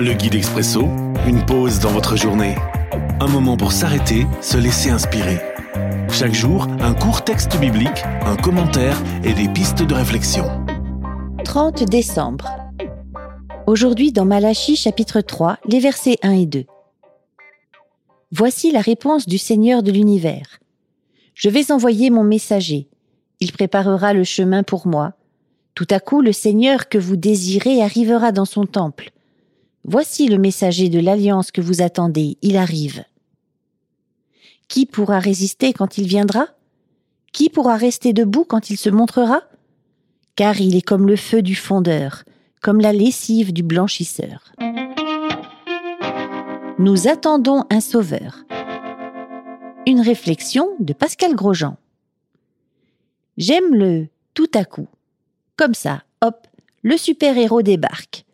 Le guide expresso, une pause dans votre journée. Un moment pour s'arrêter, se laisser inspirer. Chaque jour, un court texte biblique, un commentaire et des pistes de réflexion. 30 décembre. Aujourd'hui dans Malachie chapitre 3, les versets 1 et 2. Voici la réponse du Seigneur de l'univers. Je vais envoyer mon messager. Il préparera le chemin pour moi. Tout à coup, le Seigneur que vous désirez arrivera dans son temple. Voici le messager de l'alliance que vous attendez, il arrive. Qui pourra résister quand il viendra? Qui pourra rester debout quand il se montrera? Car il est comme le feu du fondeur, comme la lessive du blanchisseur. Nous attendons un sauveur. Une réflexion de Pascal Grosjean. J'aime le tout à coup. Comme ça, hop, le super-héros débarque.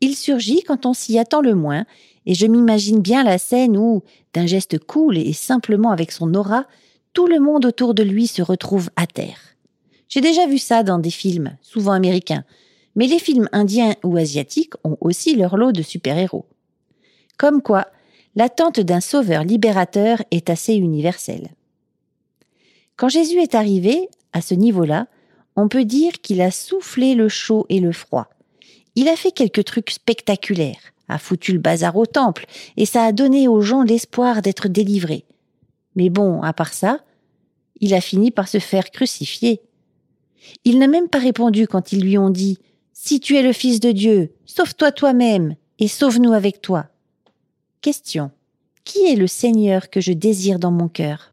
Il surgit quand on s'y attend le moins, et je m'imagine bien la scène où, d'un geste cool et simplement avec son aura, tout le monde autour de lui se retrouve à terre. J'ai déjà vu ça dans des films, souvent américains, mais les films indiens ou asiatiques ont aussi leur lot de super-héros. Comme quoi, l'attente d'un sauveur libérateur est assez universelle. Quand Jésus est arrivé, à ce niveau-là, on peut dire qu'il a soufflé le chaud et le froid. Il a fait quelques trucs spectaculaires, a foutu le bazar au temple, et ça a donné aux gens l'espoir d'être délivrés. Mais bon, à part ça, il a fini par se faire crucifier. Il n'a même pas répondu quand ils lui ont dit Si tu es le Fils de Dieu, sauve-toi toi-même et sauve-nous avec toi. Question. Qui est le Seigneur que je désire dans mon cœur?